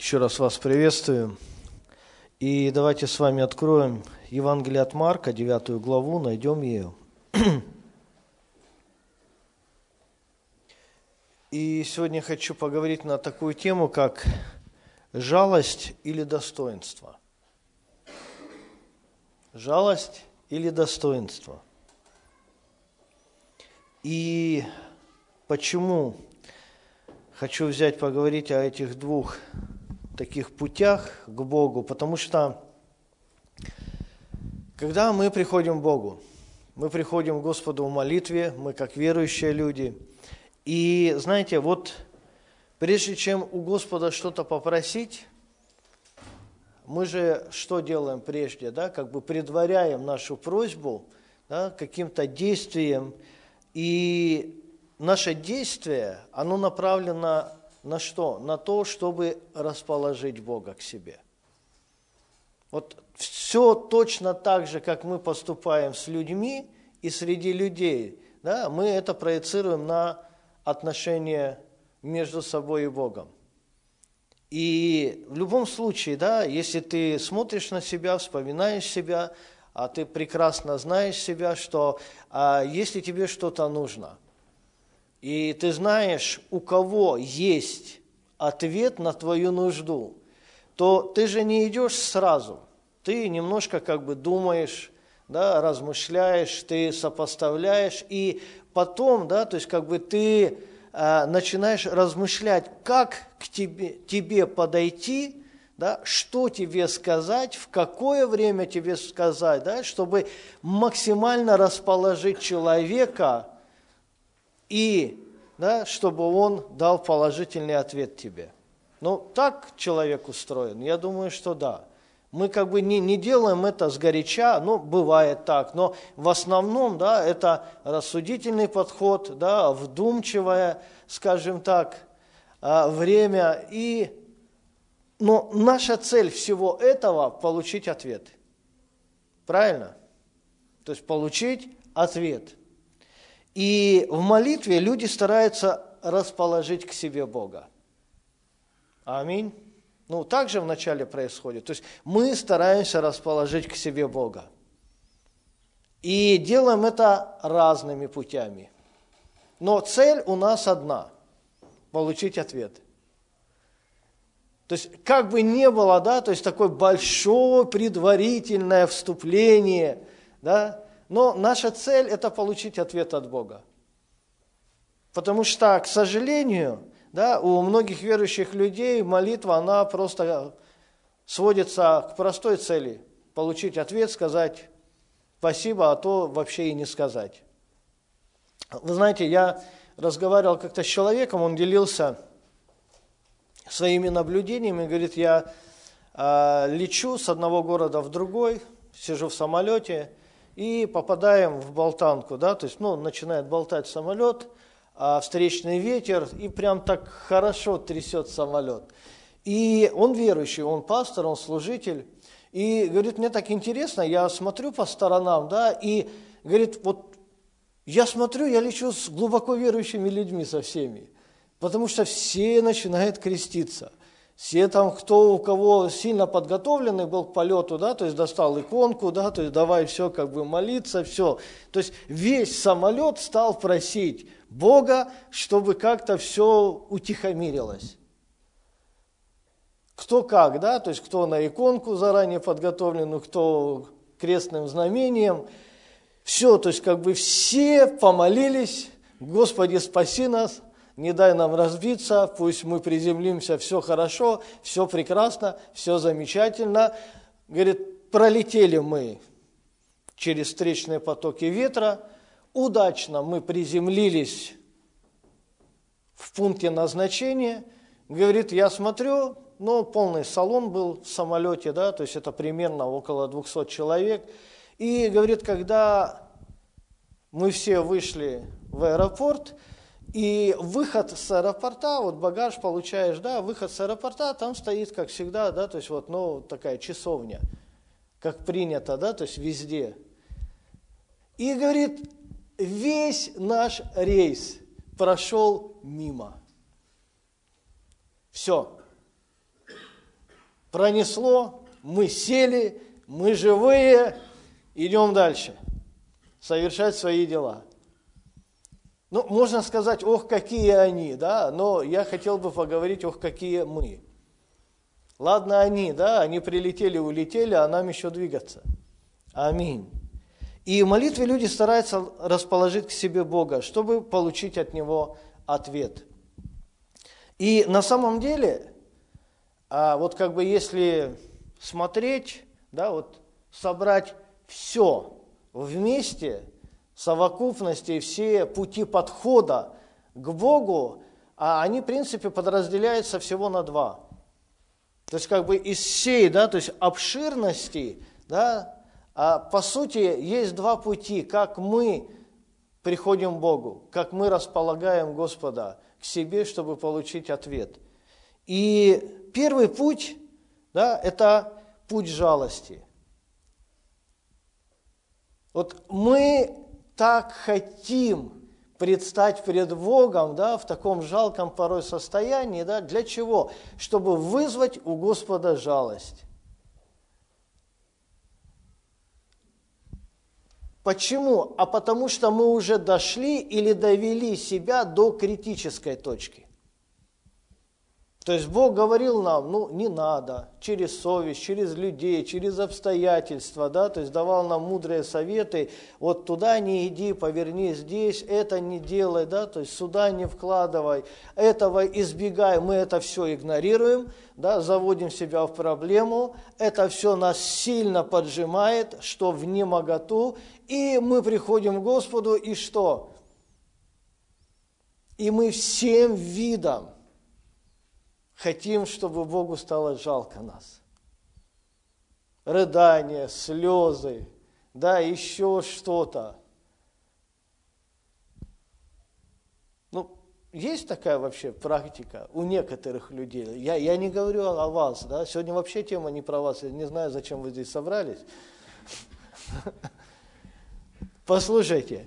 Еще раз вас приветствую. И давайте с вами откроем Евангелие от Марка, 9 главу, найдем ее. И сегодня хочу поговорить на такую тему, как жалость или достоинство. Жалость или достоинство. И почему хочу взять поговорить о этих двух таких путях к Богу, потому что когда мы приходим к Богу, мы приходим к Господу в молитве, мы как верующие люди, и знаете, вот прежде чем у Господа что-то попросить, мы же что делаем прежде, да, как бы предваряем нашу просьбу да, каким-то действием, и наше действие, оно направлено на что? На то, чтобы расположить Бога к себе. Вот все точно так же, как мы поступаем с людьми и среди людей, да, мы это проецируем на отношения между собой и Богом. И в любом случае, да, если ты смотришь на себя, вспоминаешь себя, а ты прекрасно знаешь себя, что а, если тебе что-то нужно – и ты знаешь, у кого есть ответ на твою нужду, то ты же не идешь сразу. Ты немножко как бы думаешь, да, размышляешь, ты сопоставляешь, и потом, да, то есть как бы ты э, начинаешь размышлять, как к тебе, тебе подойти, да, что тебе сказать, в какое время тебе сказать, да, чтобы максимально расположить человека и да, чтобы он дал положительный ответ тебе. Ну, так человек устроен? Я думаю, что да. Мы как бы не, не делаем это сгоряча, ну, бывает так, но в основном, да, это рассудительный подход, да, вдумчивое, скажем так, а, время. И, но наша цель всего этого – получить ответ. Правильно? То есть получить ответ – и в молитве люди стараются расположить к себе Бога. Аминь. Ну, так же вначале происходит. То есть мы стараемся расположить к себе Бога. И делаем это разными путями. Но цель у нас одна – получить ответ. То есть, как бы не было, да, то есть такое большое предварительное вступление, да, но наша цель – это получить ответ от Бога. Потому что, к сожалению, да, у многих верующих людей молитва, она просто сводится к простой цели – получить ответ, сказать спасибо, а то вообще и не сказать. Вы знаете, я разговаривал как-то с человеком, он делился своими наблюдениями, говорит, я э, лечу с одного города в другой, сижу в самолете, и попадаем в болтанку, да, то есть, ну, начинает болтать самолет, а встречный ветер, и прям так хорошо трясет самолет. И он верующий, он пастор, он служитель, и говорит, мне так интересно, я смотрю по сторонам, да, и говорит, вот я смотрю, я лечу с глубоко верующими людьми со всеми, потому что все начинают креститься. Все там, кто у кого сильно подготовленный был к полету, да, то есть достал иконку, да, то есть давай все как бы молиться, все. То есть весь самолет стал просить Бога, чтобы как-то все утихомирилось. Кто как, да, то есть кто на иконку заранее подготовленную, кто крестным знамением. Все, то есть как бы все помолились, Господи, спаси нас – не дай нам разбиться, пусть мы приземлимся, все хорошо, все прекрасно, все замечательно. Говорит, пролетели мы через встречные потоки ветра, удачно мы приземлились в пункте назначения. Говорит, я смотрю, ну, полный салон был в самолете, да, то есть это примерно около 200 человек. И, говорит, когда мы все вышли в аэропорт, и выход с аэропорта, вот багаж получаешь, да, выход с аэропорта, там стоит, как всегда, да, то есть вот, ну, такая часовня, как принято, да, то есть везде. И говорит, весь наш рейс прошел мимо. Все. Пронесло, мы сели, мы живые, идем дальше, совершать свои дела. Ну, можно сказать, ох, какие они, да, но я хотел бы поговорить, ох, какие мы. Ладно они, да, они прилетели, улетели, а нам еще двигаться. Аминь. И в молитве люди стараются расположить к себе Бога, чтобы получить от Него ответ. И на самом деле, а вот как бы если смотреть, да, вот собрать все вместе, совокупности, все пути подхода к Богу, а они, в принципе, подразделяются всего на два. То есть, как бы из всей, да, то есть обширности, да, а по сути, есть два пути, как мы приходим к Богу, как мы располагаем Господа к себе, чтобы получить ответ. И первый путь, да, это путь жалости. Вот мы так хотим предстать пред Богом, да, в таком жалком порой состоянии, да, для чего? Чтобы вызвать у Господа жалость. Почему? А потому что мы уже дошли или довели себя до критической точки. То есть Бог говорил нам, ну не надо, через совесть, через людей, через обстоятельства, да, то есть давал нам мудрые советы, вот туда не иди, поверни здесь, это не делай, да, то есть сюда не вкладывай, этого избегай, мы это все игнорируем, да, заводим себя в проблему, это все нас сильно поджимает, что в немоготу, и мы приходим к Господу, и что? И мы всем видом, хотим, чтобы Богу стало жалко нас. Рыдания, слезы, да, еще что-то. Ну, есть такая вообще практика у некоторых людей. Я, я не говорю о вас, да, сегодня вообще тема не про вас, я не знаю, зачем вы здесь собрались. Послушайте,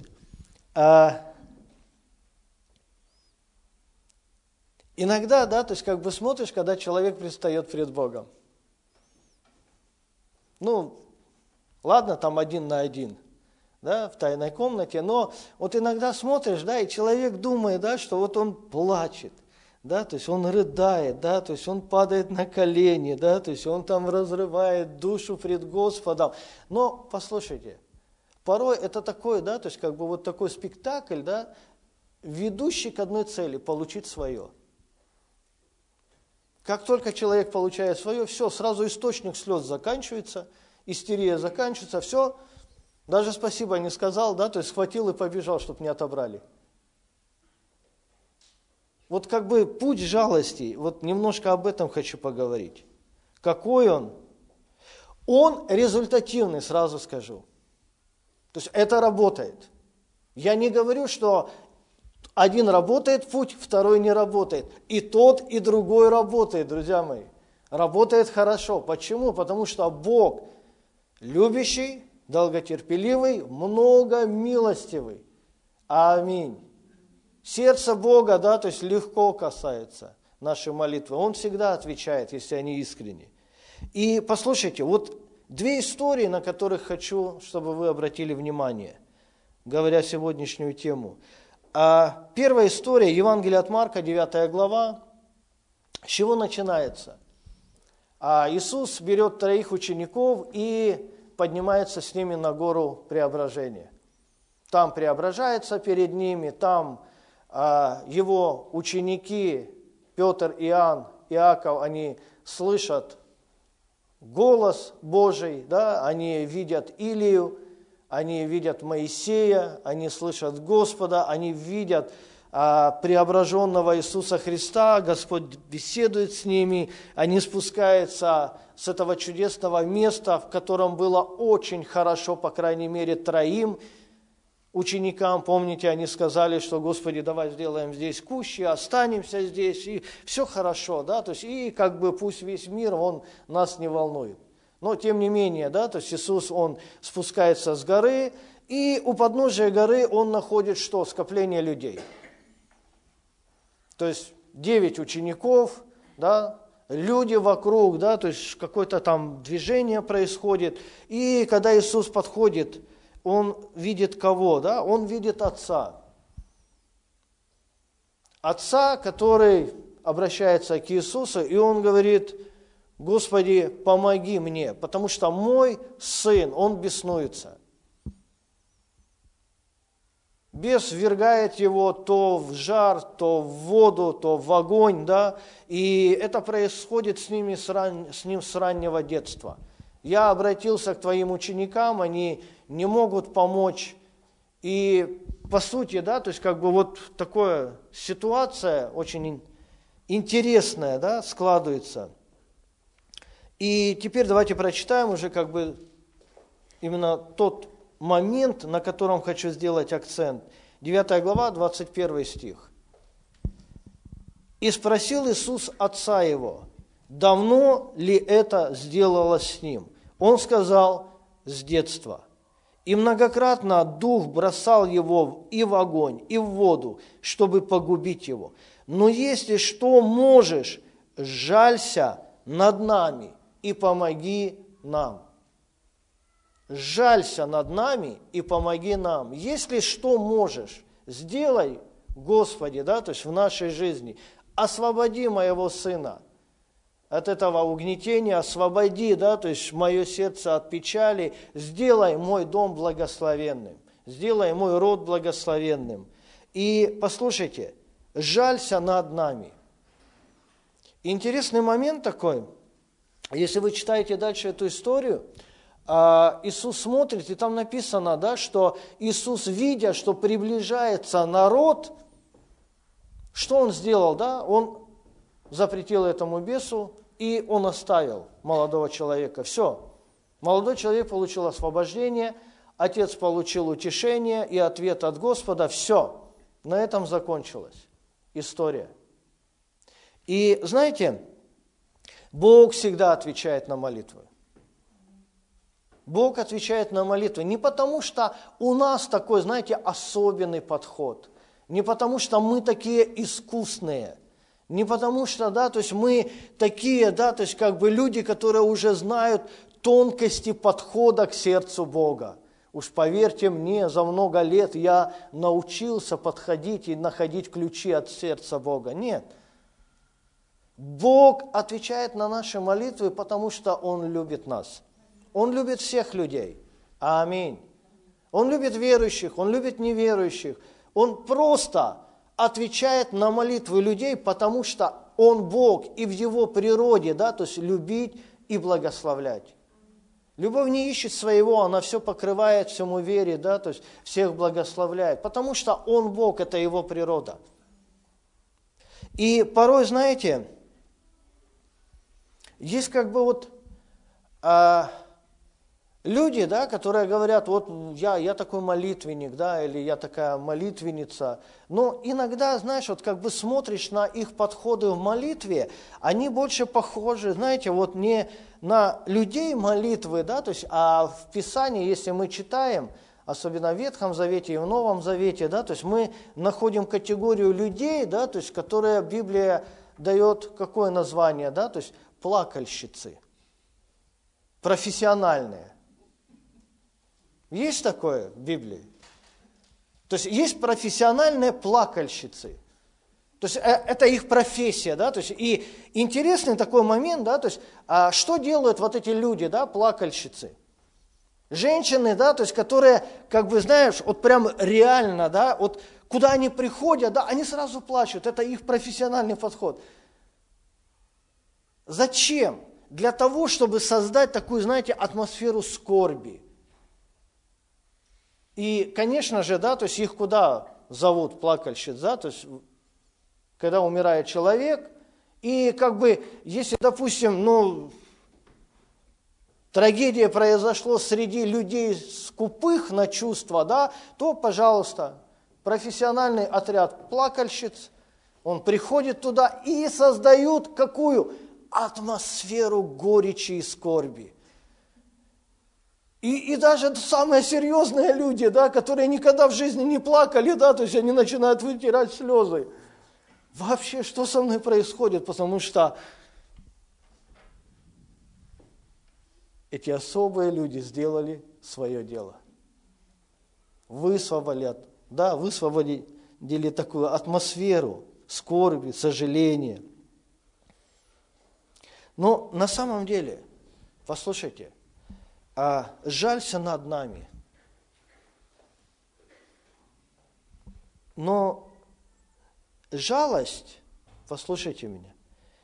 а Иногда, да, то есть как бы смотришь, когда человек предстает пред Богом. Ну, ладно, там один на один, да, в тайной комнате, но вот иногда смотришь, да, и человек думает, да, что вот он плачет, да, то есть он рыдает, да, то есть он падает на колени, да, то есть он там разрывает душу пред Господом. Но, послушайте, порой это такой, да, то есть как бы вот такой спектакль, да, ведущий к одной цели – получить свое – как только человек получает свое, все, сразу источник слез заканчивается, истерия заканчивается, все, даже спасибо не сказал, да, то есть схватил и побежал, чтобы не отобрали. Вот как бы путь жалости, вот немножко об этом хочу поговорить. Какой он? Он результативный, сразу скажу. То есть это работает. Я не говорю, что один работает путь, второй не работает. И тот, и другой работает, друзья мои. Работает хорошо. Почему? Потому что Бог любящий, долготерпеливый, много милостивый. Аминь. Сердце Бога, да, то есть легко касается нашей молитвы. Он всегда отвечает, если они искренни. И послушайте, вот две истории, на которых хочу, чтобы вы обратили внимание, говоря сегодняшнюю тему – первая история, Евангелие от Марка, 9 глава, с чего начинается? А Иисус берет троих учеников и поднимается с ними на гору преображения. Там преображается перед ними, там а, его ученики Петр, Иоанн, Иаков, они слышат голос Божий, да, они видят Илию, они видят Моисея, они слышат Господа, они видят а, преображенного Иисуса Христа, Господь беседует с ними, они спускаются с этого чудесного места, в котором было очень хорошо, по крайней мере, троим ученикам. Помните, они сказали, что, Господи, давай сделаем здесь кущи, останемся здесь, и все хорошо, да, то есть, и как бы пусть весь мир, он нас не волнует. Но тем не менее, да, то есть Иисус, Он спускается с горы, и у подножия горы Он находит что? Скопление людей. То есть девять учеников, да, люди вокруг, да, то есть какое-то там движение происходит. И когда Иисус подходит, Он видит кого, да? Он видит Отца. Отца, который обращается к Иисусу, и он говорит, Господи, помоги мне, потому что мой сын, он беснуется. Бес ввергает его то в жар, то в воду, то в огонь, да, и это происходит с, ними с, ран... с ним с раннего детства. Я обратился к твоим ученикам, они не могут помочь, и по сути, да, то есть как бы вот такая ситуация очень интересная, да, складывается. И теперь давайте прочитаем уже как бы именно тот момент, на котором хочу сделать акцент. 9 глава, 21 стих. «И спросил Иисус отца его, давно ли это сделалось с ним? Он сказал, с детства. И многократно дух бросал его и в огонь, и в воду, чтобы погубить его. Но если что можешь, жалься над нами и помоги нам жалься над нами и помоги нам. Если что можешь, сделай, Господи, да, то есть в нашей жизни, освободи моего сына от этого угнетения, освободи, да, то есть мое сердце от печали, сделай мой дом благословенным, сделай мой род благословенным. И послушайте, жалься над нами. Интересный момент такой, если вы читаете дальше эту историю – а, Иисус смотрит, и там написано, да, что Иисус, видя, что приближается народ, что Он сделал? Да? Он запретил этому бесу, и он оставил молодого человека. Все. Молодой человек получил освобождение, отец получил утешение и ответ от Господа. Все. На этом закончилась история. И знаете, Бог всегда отвечает на молитвы. Бог отвечает на молитвы не потому, что у нас такой, знаете, особенный подход, не потому, что мы такие искусные, не потому что, да, то есть мы такие, да, то есть как бы люди, которые уже знают тонкости подхода к сердцу Бога. Уж поверьте мне, за много лет я научился подходить и находить ключи от сердца Бога. Нет. Бог отвечает на наши молитвы, потому что Он любит нас – он любит всех людей. Аминь. Он любит верующих, он любит неверующих. Он просто отвечает на молитвы людей, потому что он Бог, и в его природе, да, то есть любить и благословлять. Любовь не ищет своего, она все покрывает, всему верит, да, то есть всех благословляет, потому что он Бог, это его природа. И порой, знаете, есть как бы вот а, Люди, да, которые говорят, вот я, я такой молитвенник, да, или я такая молитвенница, но иногда, знаешь, вот как бы смотришь на их подходы в молитве, они больше похожи, знаете, вот не на людей молитвы, да, то есть, а в Писании, если мы читаем, особенно в Ветхом Завете и в Новом Завете, да, то есть мы находим категорию людей, да, то есть, которые Библия дает какое название, да, то есть плакальщицы, профессиональные. Есть такое в Библии? То есть есть профессиональные плакальщицы. То есть э, это их профессия, да, то есть и интересный такой момент, да, то есть а что делают вот эти люди, да, плакальщицы? Женщины, да, то есть которые, как бы, знаешь, вот прям реально, да, вот куда они приходят, да, они сразу плачут, это их профессиональный подход. Зачем? Для того, чтобы создать такую, знаете, атмосферу скорби – и, конечно же, да, то есть их куда зовут плакальщиц, да, то есть когда умирает человек, и как бы, если, допустим, ну, трагедия произошла среди людей скупых на чувства, да, то, пожалуйста, профессиональный отряд плакальщиц, он приходит туда и создают какую? Атмосферу горечи и скорби. И, и даже самые серьезные люди, да, которые никогда в жизни не плакали, да, то есть они начинают вытирать слезы. Вообще, что со мной происходит? Потому что эти особые люди сделали свое дело. Высвободили, да, высвободили такую атмосферу скорби, сожаления. Но на самом деле, послушайте, а жалься над нами. Но жалость, послушайте меня,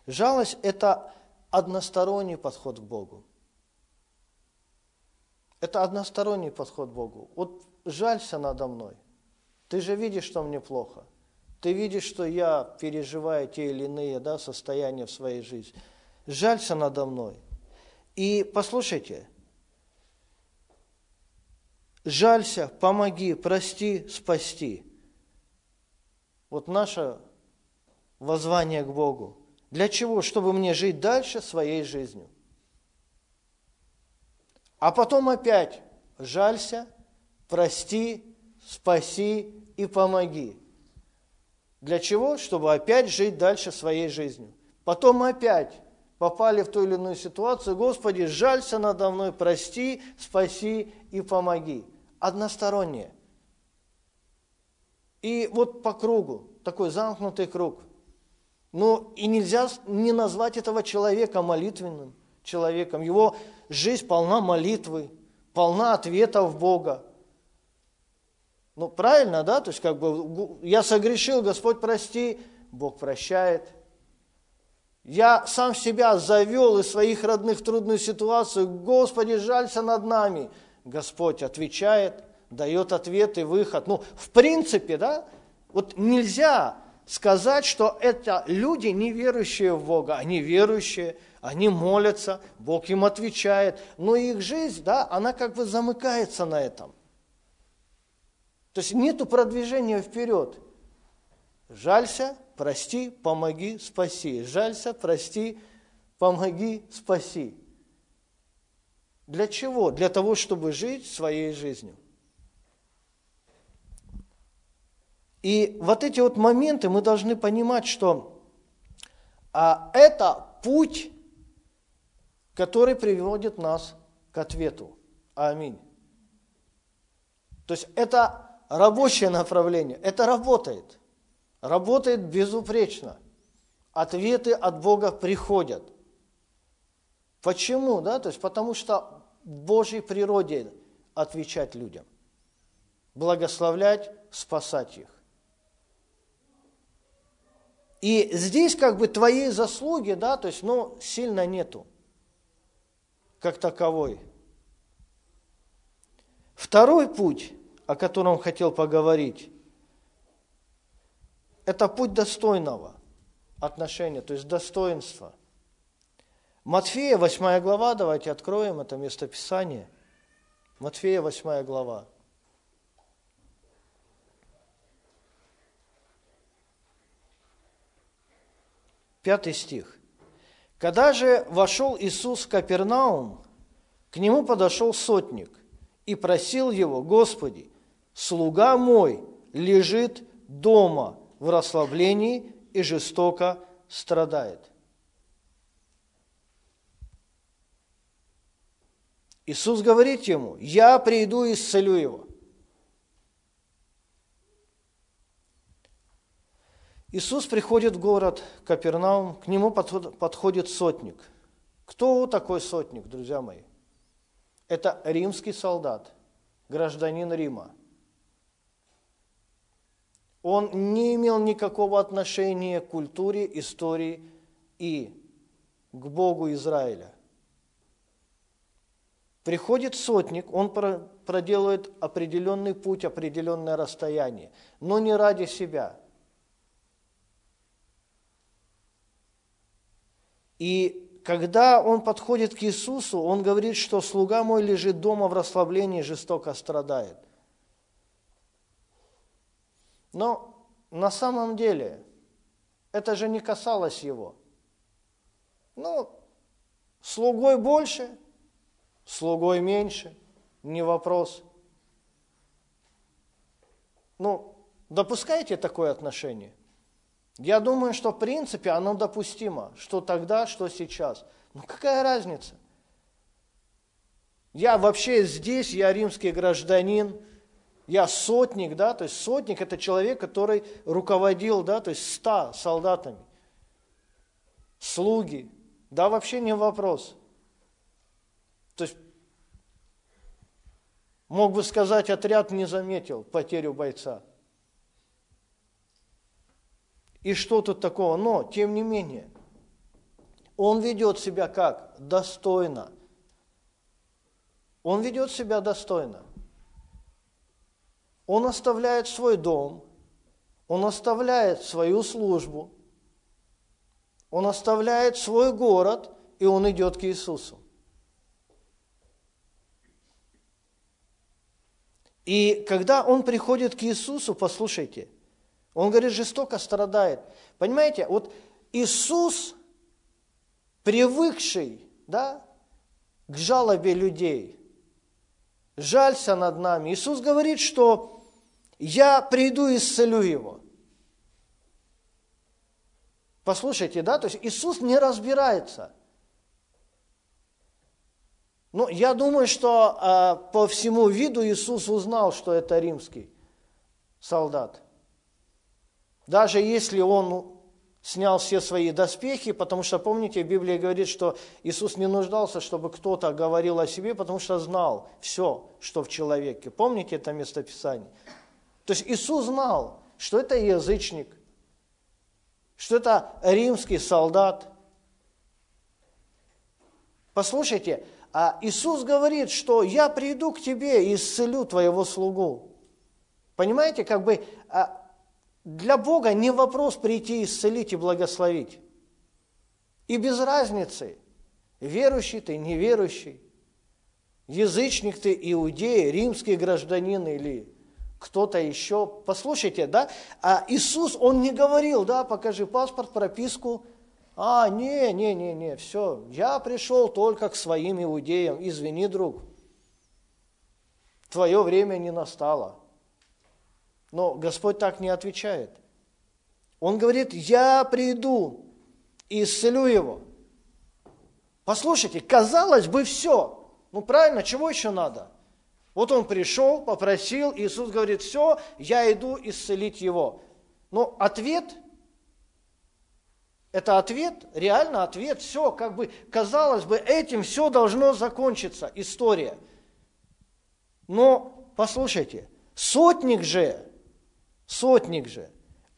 жалость – это односторонний подход к Богу. Это односторонний подход к Богу. Вот жалься надо мной. Ты же видишь, что мне плохо. Ты видишь, что я переживаю те или иные да, состояния в своей жизни. Жалься надо мной. И послушайте, жалься, помоги, прости, спасти. Вот наше воззвание к Богу. Для чего? Чтобы мне жить дальше своей жизнью. А потом опять жалься, прости, спаси и помоги. Для чего? Чтобы опять жить дальше своей жизнью. Потом опять попали в ту или иную ситуацию, Господи, жалься надо мной, прости, спаси и помоги. Одностороннее. И вот по кругу, такой замкнутый круг. Ну и нельзя не назвать этого человека молитвенным человеком. Его жизнь полна молитвы, полна ответов Бога. Ну, правильно, да? То есть, как бы, я согрешил, Господь, прости, Бог прощает. Я сам себя завел из своих родных в трудную ситуацию, Господи, жалься над нами. Господь отвечает, дает ответ и выход. Ну, в принципе, да, вот нельзя сказать, что это люди, не верующие в Бога, они верующие – они молятся, Бог им отвечает, но их жизнь, да, она как бы замыкается на этом. То есть нету продвижения вперед. Жалься, прости, помоги, спаси. Жалься, прости, помоги, спаси. Для чего? Для того, чтобы жить своей жизнью. И вот эти вот моменты мы должны понимать, что а, это путь который приводит нас к ответу. Аминь. То есть это рабочее направление, это работает. Работает безупречно. Ответы от Бога приходят. Почему? Да? То есть потому что в Божьей природе отвечать людям, благословлять, спасать их. И здесь как бы твоей заслуги, да, то есть, ну, сильно нету как таковой. Второй путь, о котором хотел поговорить, это путь достойного отношения, то есть достоинства. Матфея, 8 глава, давайте откроем это местописание. Матфея, 8 глава. Пятый стих. Когда же вошел Иисус в Капернаум, к нему подошел сотник и просил его, «Господи, слуга мой лежит дома в расслаблении и жестоко страдает». Иисус говорит ему, «Я приду и исцелю его». Иисус приходит в город Капернаум, к нему подходит сотник. Кто такой сотник, друзья мои? Это римский солдат, гражданин Рима. Он не имел никакого отношения к культуре, истории и к Богу Израиля. Приходит сотник, он проделывает определенный путь, определенное расстояние, но не ради себя – И когда он подходит к Иисусу, он говорит, что слуга мой лежит дома в расслаблении, жестоко страдает. Но на самом деле это же не касалось его. Ну, слугой больше, слугой меньше, не вопрос. Ну, допускаете такое отношение? Я думаю, что в принципе оно допустимо, что тогда, что сейчас. Ну какая разница? Я вообще здесь, я римский гражданин, я сотник, да, то есть сотник – это человек, который руководил, да, то есть ста солдатами. Слуги, да, вообще не вопрос. То есть мог бы сказать, отряд не заметил потерю бойца. И что тут такого? Но, тем не менее, он ведет себя как? Достойно. Он ведет себя достойно. Он оставляет свой дом, он оставляет свою службу, он оставляет свой город, и он идет к Иисусу. И когда он приходит к Иисусу, послушайте, он говорит, жестоко страдает. Понимаете, вот Иисус, привыкший да, к жалобе людей, жалься над нами. Иисус говорит, что я приду и исцелю его. Послушайте, да, то есть Иисус не разбирается. Ну, я думаю, что э, по всему виду Иисус узнал, что это римский солдат. Даже если он снял все свои доспехи, потому что, помните, Библия говорит, что Иисус не нуждался, чтобы кто-то говорил о себе, потому что знал все, что в человеке. Помните это местописание? То есть Иисус знал, что это язычник, что это римский солдат. Послушайте, а Иисус говорит, что я приду к тебе и исцелю твоего слугу. Понимаете, как бы а, для Бога не вопрос прийти исцелить и благословить. И без разницы, верующий ты, неверующий, язычник ты, иудей, римский гражданин или кто-то еще. Послушайте, да, а Иисус, Он не говорил, да, покажи паспорт, прописку. А, не, не, не, не, все, я пришел только к своим иудеям, извини, друг, твое время не настало. Но Господь так не отвечает. Он говорит, я приду и исцелю его. Послушайте, казалось бы, все. Ну правильно, чего еще надо? Вот он пришел, попросил, Иисус говорит, все, я иду исцелить его. Но ответ, это ответ, реально ответ, все, как бы, казалось бы, этим все должно закончиться, история. Но, послушайте, сотник же, сотник же,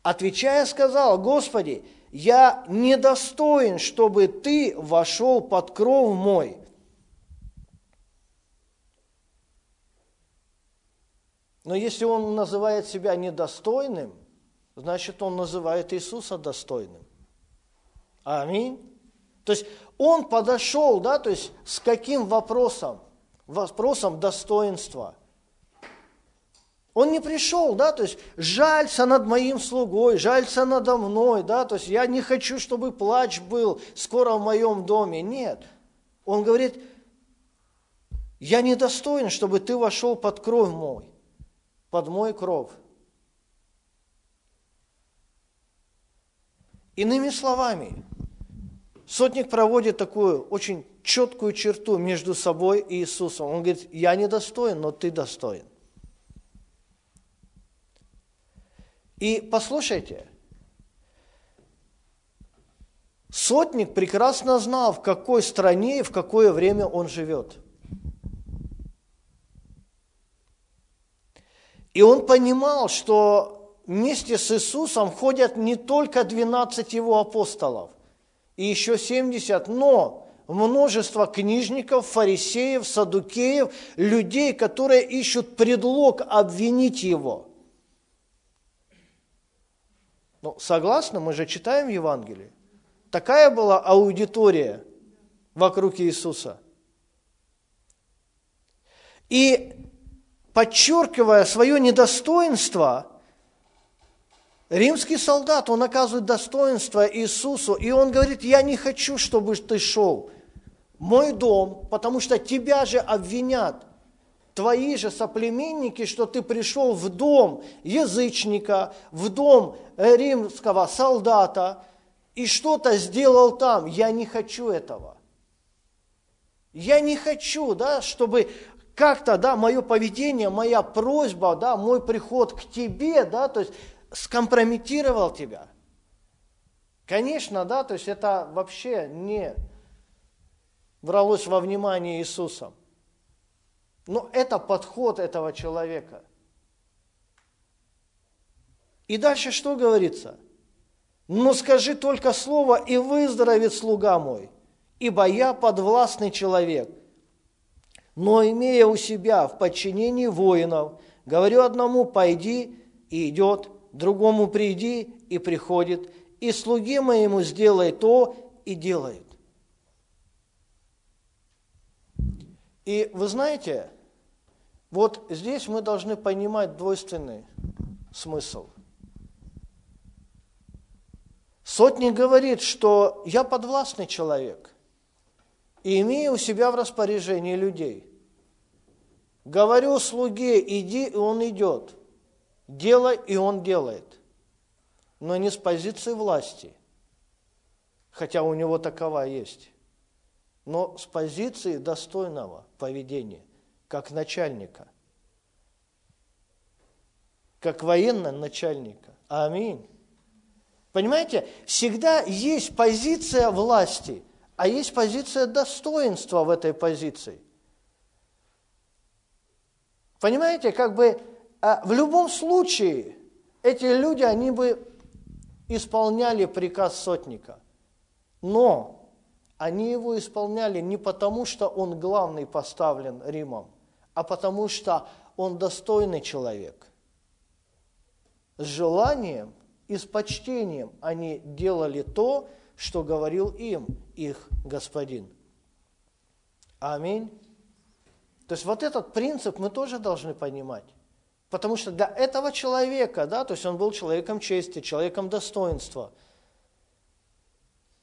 отвечая, сказал, Господи, я недостоин, чтобы Ты вошел под кров мой. Но если он называет себя недостойным, значит, он называет Иисуса достойным. Аминь. То есть он подошел, да, то есть с каким вопросом? Вопросом достоинства. Он не пришел, да, то есть жалься над моим слугой, жалься надо мной, да, то есть я не хочу, чтобы плач был скоро в моем доме. Нет. Он говорит, я недостоин, чтобы ты вошел под кровь мой под мой кров. Иными словами, сотник проводит такую очень четкую черту между собой и Иисусом. Он говорит, я не достоин, но ты достоин. И послушайте, сотник прекрасно знал, в какой стране и в какое время он живет – И он понимал, что вместе с Иисусом ходят не только 12 его апостолов, и еще 70, но множество книжников, фарисеев, садукеев, людей, которые ищут предлог обвинить его. Ну, согласно, мы же читаем Евангелие. Такая была аудитория вокруг Иисуса. И подчеркивая свое недостоинство, римский солдат, он оказывает достоинство Иисусу, и он говорит, я не хочу, чтобы ты шел мой дом, потому что тебя же обвинят твои же соплеменники, что ты пришел в дом язычника, в дом римского солдата и что-то сделал там. Я не хочу этого. Я не хочу, да, чтобы как-то, да, мое поведение, моя просьба, да, мой приход к тебе, да, то есть скомпрометировал тебя. Конечно, да, то есть это вообще не бралось во внимание Иисусом. Но это подход этого человека. И дальше что говорится? Но скажи только слово, и выздоровеет слуга мой, ибо я подвластный человек. Но имея у себя в подчинении воинов, говорю одному, пойди, и идет, другому приди, и приходит, и слуге моему сделай то, и делает. И вы знаете, вот здесь мы должны понимать двойственный смысл. Сотник говорит, что я подвластный человек и имею у себя в распоряжении людей. Говорю слуге, иди, и он идет. Делай, и он делает. Но не с позиции власти, хотя у него такова есть но с позиции достойного поведения, как начальника, как военного начальника. Аминь. Понимаете, всегда есть позиция власти, а есть позиция достоинства в этой позиции. Понимаете, как бы а, в любом случае эти люди, они бы исполняли приказ сотника. Но они его исполняли не потому, что он главный поставлен Римом, а потому что он достойный человек. С желанием и с почтением они делали то, что говорил им их господин. Аминь. То есть вот этот принцип мы тоже должны понимать. Потому что для этого человека, да, то есть он был человеком чести, человеком достоинства –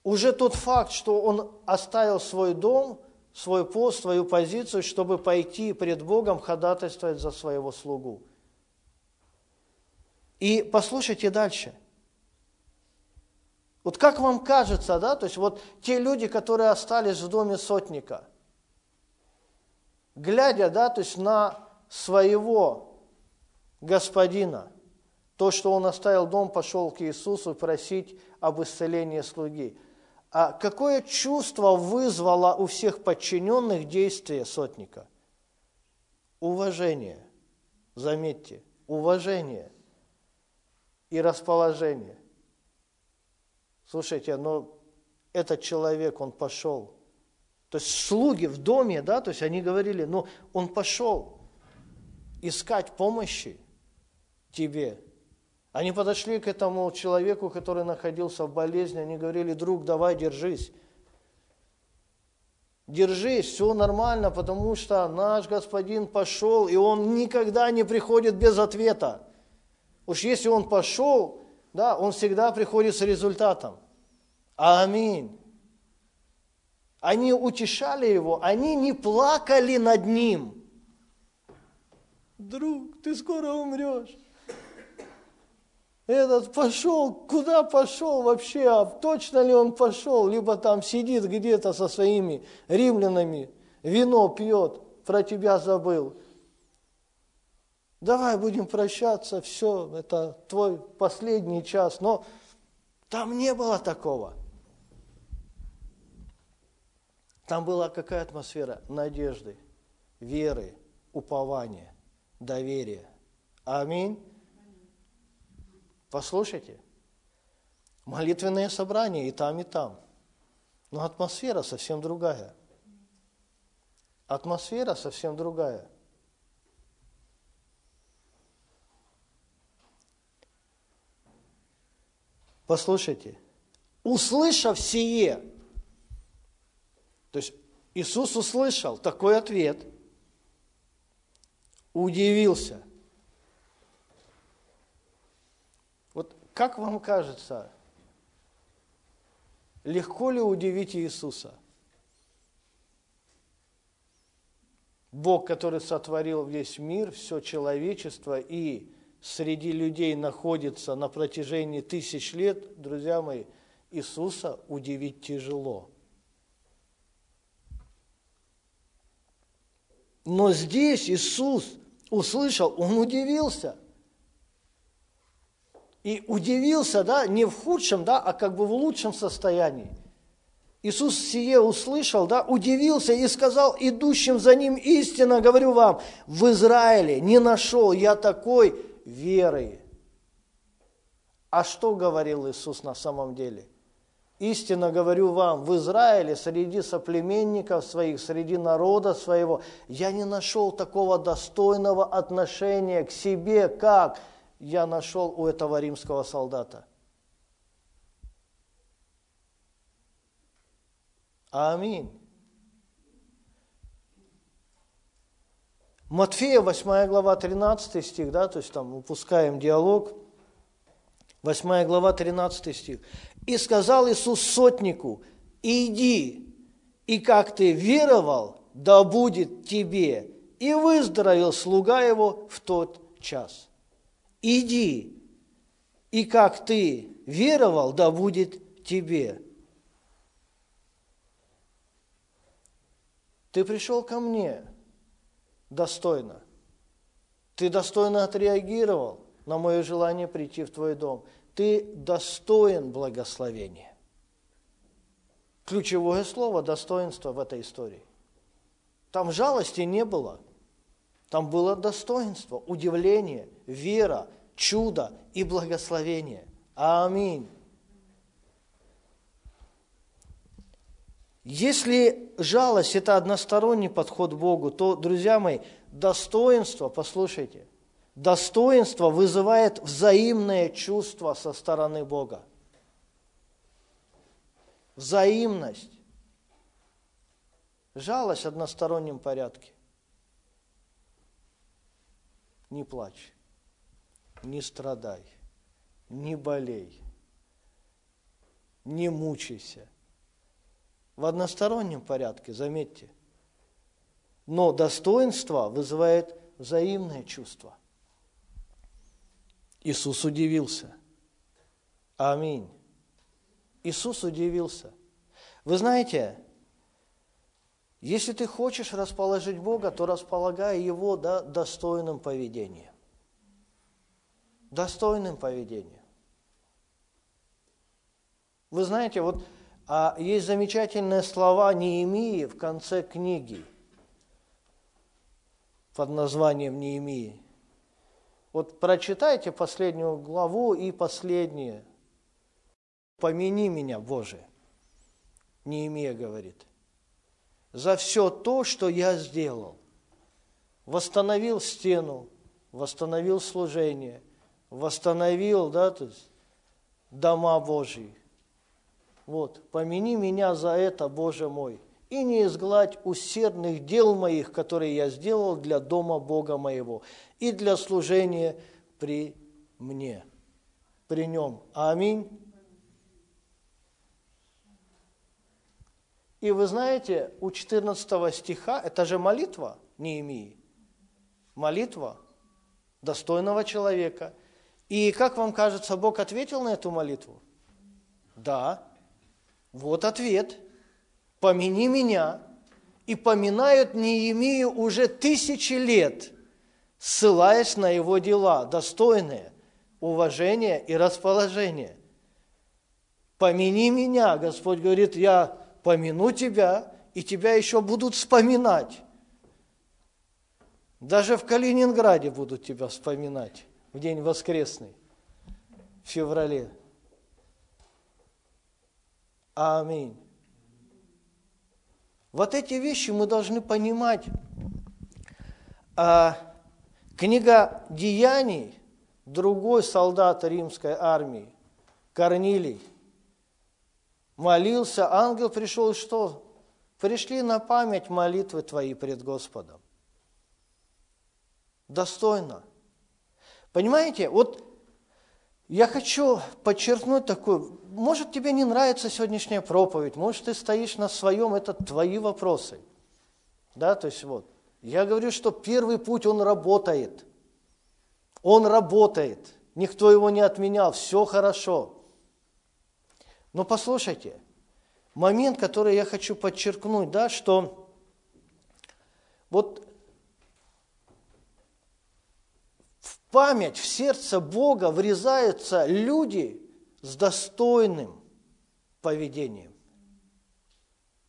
уже тот факт, что он оставил свой дом, свой пост, свою позицию, чтобы пойти пред Богом ходатайствовать за своего слугу. И послушайте дальше. Вот как вам кажется, да, то есть вот те люди, которые остались в доме сотника, глядя, да, то есть на своего господина, то, что он оставил дом, пошел к Иисусу просить об исцелении слуги – а какое чувство вызвало у всех подчиненных действие сотника? Уважение. Заметьте, уважение и расположение. Слушайте, но этот человек, он пошел. То есть слуги в доме, да, то есть они говорили, ну, он пошел искать помощи тебе. Они подошли к этому человеку, который находился в болезни, они говорили, друг, давай, держись. Держись, все нормально, потому что наш господин пошел, и он никогда не приходит без ответа. Уж если он пошел, да, он всегда приходит с результатом. Аминь. Они утешали его, они не плакали над ним. Друг, ты скоро умрешь. Этот пошел, куда пошел вообще, а точно ли он пошел, либо там сидит где-то со своими римлянами, вино пьет, про тебя забыл. Давай будем прощаться, все, это твой последний час. Но там не было такого. Там была какая атмосфера надежды, веры, упования, доверия. Аминь. Послушайте, молитвенное собрание и там, и там. Но атмосфера совсем другая. Атмосфера совсем другая. Послушайте, услышав сие, то есть Иисус услышал такой ответ, удивился. Как вам кажется, легко ли удивить Иисуса? Бог, который сотворил весь мир, все человечество и среди людей находится на протяжении тысяч лет, друзья мои, Иисуса удивить тяжело. Но здесь Иисус услышал, он удивился. И удивился, да, не в худшем, да, а как бы в лучшем состоянии. Иисус сие услышал, да, удивился и сказал идущим за ним истинно, говорю вам, в Израиле не нашел я такой веры. А что говорил Иисус на самом деле? Истинно говорю вам, в Израиле, среди соплеменников своих, среди народа своего, я не нашел такого достойного отношения к себе, как я нашел у этого римского солдата. Аминь. Матфея, 8 глава, 13 стих, да, то есть там упускаем диалог. 8 глава, 13 стих. «И сказал Иисус сотнику, иди, и как ты веровал, да будет тебе». И выздоровел слуга его в тот час. Иди, и как ты веровал, да будет тебе. Ты пришел ко мне достойно. Ты достойно отреагировал на мое желание прийти в твой дом. Ты достоин благословения. Ключевое слово – достоинство в этой истории. Там жалости не было. Там было достоинство, удивление, вера, чудо и благословение. Аминь. Если жалость – это односторонний подход к Богу, то, друзья мои, достоинство, послушайте, достоинство вызывает взаимное чувство со стороны Бога. Взаимность. Жалость в одностороннем порядке. Не плачь, не страдай, не болей, не мучайся – в одностороннем порядке, заметьте. Но достоинство вызывает взаимное чувство. Иисус удивился. Аминь. Иисус удивился. Вы знаете, если ты хочешь расположить Бога, то располагай Его да, достойным поведением. Достойным поведением. Вы знаете, вот а есть замечательные слова Неемии в конце книги под названием Неемии. Вот прочитайте последнюю главу и последнее. «Помяни меня, Боже», Неемия говорит, «за все то, что я сделал. Восстановил стену, восстановил служение, восстановил да, то есть, дома Божьи, вот, помяни меня за это, Боже мой, и не изгладь усердных дел моих, которые я сделал для дома Бога моего и для служения при мне, при нем. Аминь. И вы знаете, у 14 стиха, это же молитва Неемии, молитва достойного человека. И как вам кажется, Бог ответил на эту молитву? Да. Вот ответ. Помяни меня. И поминают Неемию уже тысячи лет, ссылаясь на его дела, достойные уважения и расположения. Помяни меня, Господь говорит, я помяну тебя, и тебя еще будут вспоминать. Даже в Калининграде будут тебя вспоминать в день воскресный, в феврале. Аминь. Вот эти вещи мы должны понимать. А, книга Деяний, другой солдат римской армии, Корнилий, молился, ангел пришел, что? Пришли на память молитвы твои пред Господом. Достойно. Понимаете, вот я хочу подчеркнуть такую, может тебе не нравится сегодняшняя проповедь, может ты стоишь на своем, это твои вопросы. Да, то есть вот. Я говорю, что первый путь, он работает. Он работает. Никто его не отменял, все хорошо. Но послушайте, момент, который я хочу подчеркнуть, да, что вот память, в сердце Бога врезаются люди с достойным поведением.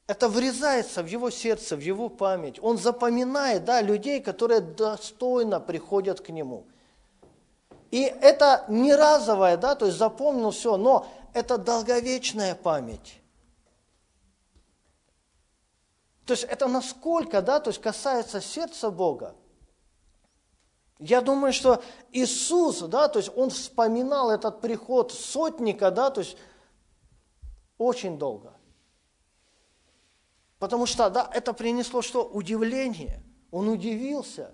Это врезается в его сердце, в его память. Он запоминает да, людей, которые достойно приходят к нему. И это не разовое, да, то есть запомнил все, но это долговечная память. То есть это насколько, да, то есть касается сердца Бога. Я думаю, что Иисус, да, то есть Он вспоминал этот приход сотника, да, то есть очень долго. Потому что, да, это принесло что? Удивление. Он удивился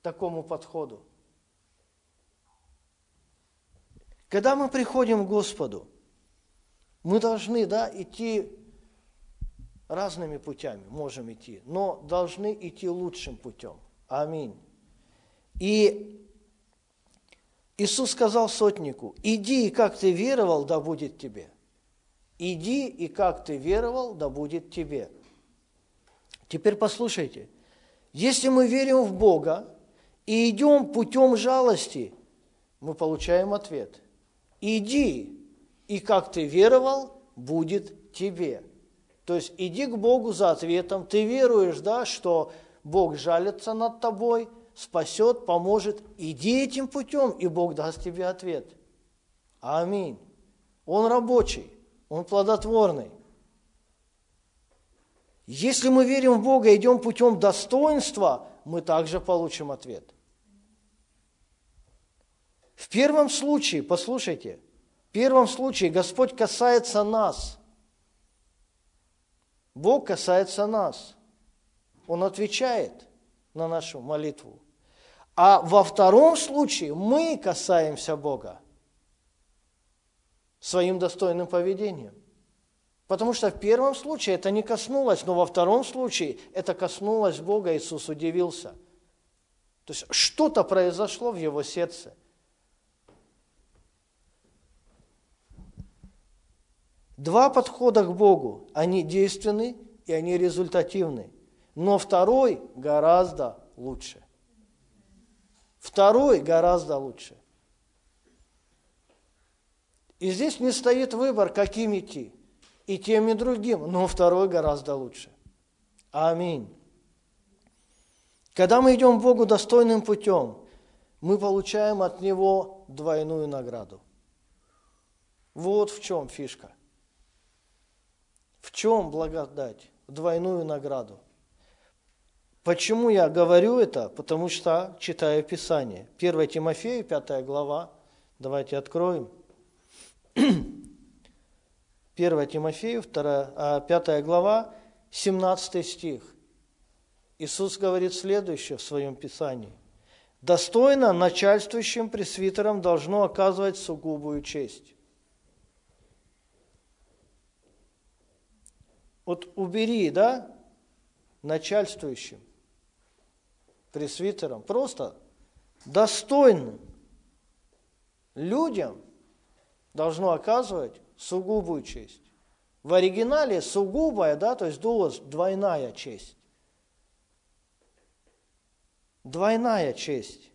такому подходу. Когда мы приходим к Господу, мы должны, да, идти разными путями, можем идти, но должны идти лучшим путем. Аминь. И Иисус сказал сотнику, иди, и как ты веровал, да будет тебе. Иди, и как ты веровал, да будет тебе. Теперь послушайте, если мы верим в Бога и идем путем жалости, мы получаем ответ. Иди, и как ты веровал, будет тебе. То есть иди к Богу за ответом. Ты веруешь, да, что Бог жалится над тобой – спасет, поможет. Иди этим путем, и Бог даст тебе ответ. Аминь. Он рабочий, он плодотворный. Если мы верим в Бога и идем путем достоинства, мы также получим ответ. В первом случае, послушайте, в первом случае Господь касается нас. Бог касается нас. Он отвечает на нашу молитву. А во втором случае мы касаемся Бога своим достойным поведением. Потому что в первом случае это не коснулось, но во втором случае это коснулось Бога, Иисус удивился. То есть что-то произошло в его сердце. Два подхода к Богу, они действенны и они результативны. Но второй гораздо лучше. Второй гораздо лучше. И здесь не стоит выбор, каким идти. И тем, и другим. Но второй гораздо лучше. Аминь. Когда мы идем Богу достойным путем, мы получаем от Него двойную награду. Вот в чем фишка. В чем благодать? Двойную награду – Почему я говорю это? Потому что читаю Писание. 1 Тимофею, 5 глава. Давайте откроем. 1 Тимофею, 2, 5 глава, 17 стих. Иисус говорит следующее в своем Писании. «Достойно начальствующим пресвитерам должно оказывать сугубую честь». Вот убери, да, начальствующим пресвитерам, просто достойным людям должно оказывать сугубую честь. В оригинале сугубая, да, то есть дуос, двойная честь. Двойная честь.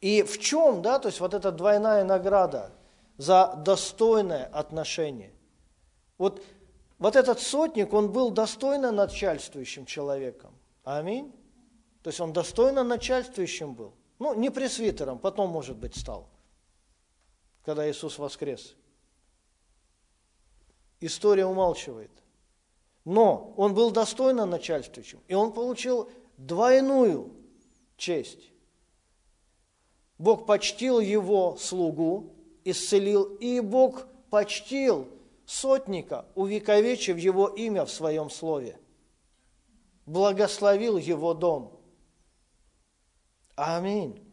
И в чем, да, то есть вот эта двойная награда за достойное отношение. Вот, вот этот сотник, он был достойно начальствующим человеком. Аминь. То есть он достойно начальствующим был. Ну, не пресвитером, потом, может быть, стал, когда Иисус воскрес. История умалчивает. Но он был достойно начальствующим, и он получил двойную честь. Бог почтил его слугу, исцелил, и Бог почтил сотника, увековечив его имя в своем слове – благословил его дом. Аминь.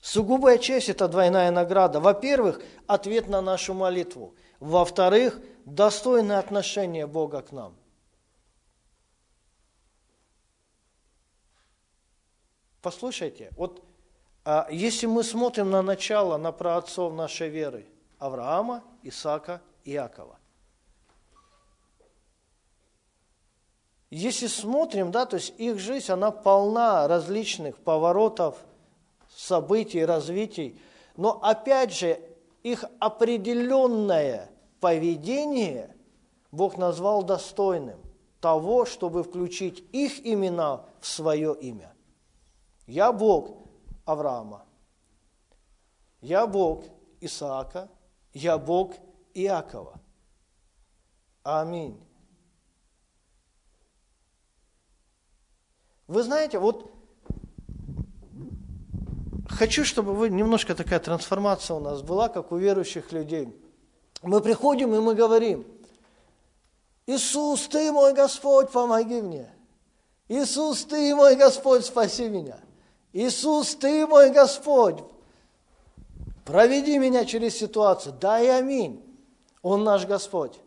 Сугубая честь – это двойная награда. Во-первых, ответ на нашу молитву. Во-вторых, достойное отношение Бога к нам. Послушайте, вот а, если мы смотрим на начало, на праотцов нашей веры, Авраама, Исаака, Иакова, если смотрим, да, то есть их жизнь, она полна различных поворотов, событий, развитий, но опять же, их определенное поведение Бог назвал достойным того, чтобы включить их имена в свое имя. Я Бог Авраама, я Бог Исаака, я Бог Иакова. Аминь. Вы знаете, вот хочу, чтобы вы немножко такая трансформация у нас была, как у верующих людей. Мы приходим и мы говорим, Иисус, Ты мой Господь, помоги мне. Иисус, Ты мой Господь, спаси меня. Иисус, Ты мой Господь, проведи меня через ситуацию. Да и аминь. Он наш Господь.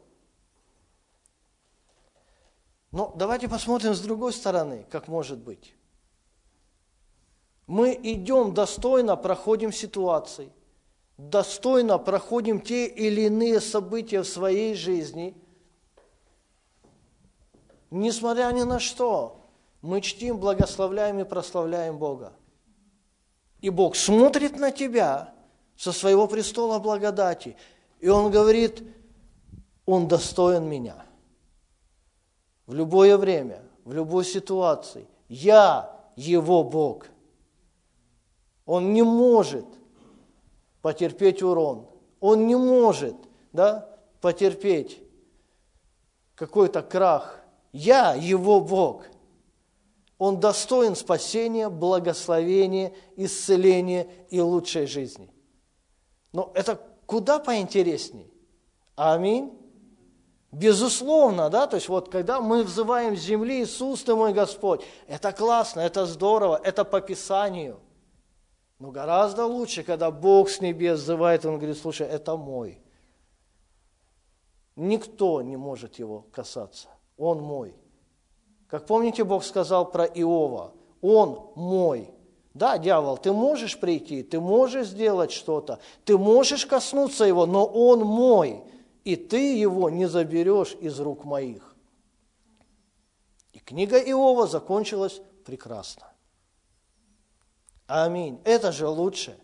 Но давайте посмотрим с другой стороны, как может быть. Мы идем достойно, проходим ситуации, достойно проходим те или иные события в своей жизни. Несмотря ни на что, мы чтим, благословляем и прославляем Бога. И Бог смотрит на тебя со своего престола благодати, и Он говорит, Он достоин меня. В любое время, в любой ситуации. Я Его Бог – он не может потерпеть урон. Он не может да, потерпеть какой-то крах. Я его Бог. Он достоин спасения, благословения, исцеления и лучшей жизни. Но это куда поинтересней. Аминь. Безусловно, да, то есть вот когда мы взываем с земли, Иисус ты мой Господь, это классно, это здорово, это по Писанию – но гораздо лучше, когда Бог с небес зывает, Он говорит, слушай, это мой. Никто не может его касаться. Он мой. Как помните, Бог сказал про Иова, он мой. Да, дьявол, ты можешь прийти, ты можешь сделать что-то, ты можешь коснуться его, но он мой, и ты его не заберешь из рук моих. И книга Иова закончилась прекрасно. Аминь. Это же лучше.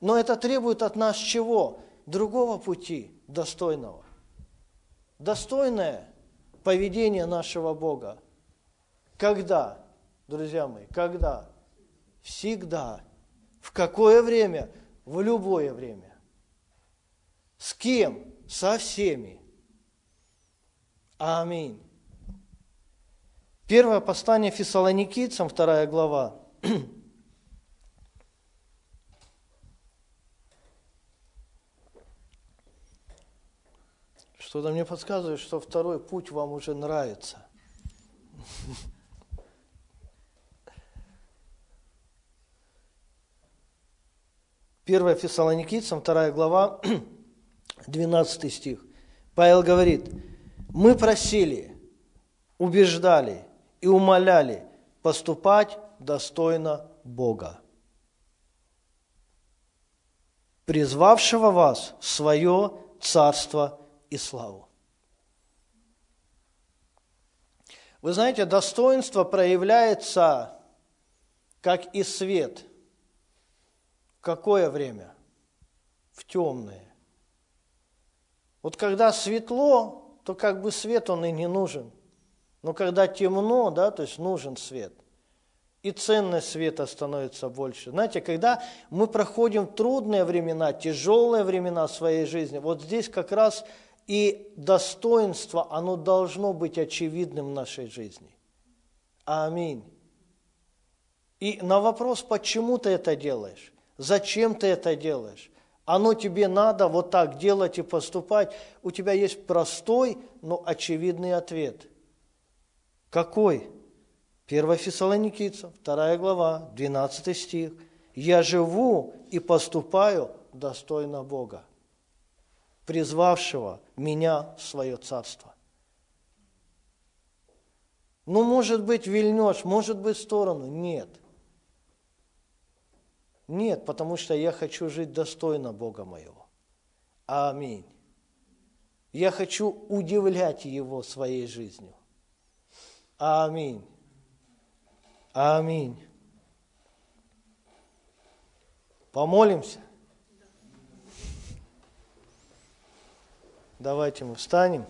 Но это требует от нас чего? Другого пути, достойного. Достойное поведение нашего Бога. Когда, друзья мои, когда? Всегда. В какое время? В любое время. С кем? Со всеми. Аминь. Первое послание Фессалоникийцам, вторая глава, Что-то мне подсказывает, что второй путь вам уже нравится. Первая Фессалоникийцам, вторая глава, 12 стих. Павел говорит, мы просили, убеждали и умоляли поступать достойно Бога, призвавшего вас в свое царство и славу. Вы знаете, достоинство проявляется как и свет. В какое время? В темное. Вот когда светло, то как бы свет он и не нужен. Но когда темно, да, то есть нужен свет. И ценность света становится больше. Знаете, когда мы проходим трудные времена, тяжелые времена своей жизни, вот здесь как раз и достоинство, оно должно быть очевидным в нашей жизни. Аминь. И на вопрос, почему ты это делаешь, зачем ты это делаешь, оно тебе надо вот так делать и поступать, у тебя есть простой, но очевидный ответ. Какой? 1 Фессалоникийцам, 2 глава, 12 стих. «Я живу и поступаю достойно Бога» призвавшего меня в свое царство. Ну, может быть, вильнешь, может быть, в сторону. Нет. Нет, потому что я хочу жить достойно Бога моего. Аминь. Я хочу удивлять Его своей жизнью. Аминь. Аминь. Помолимся? Давайте мы встанем.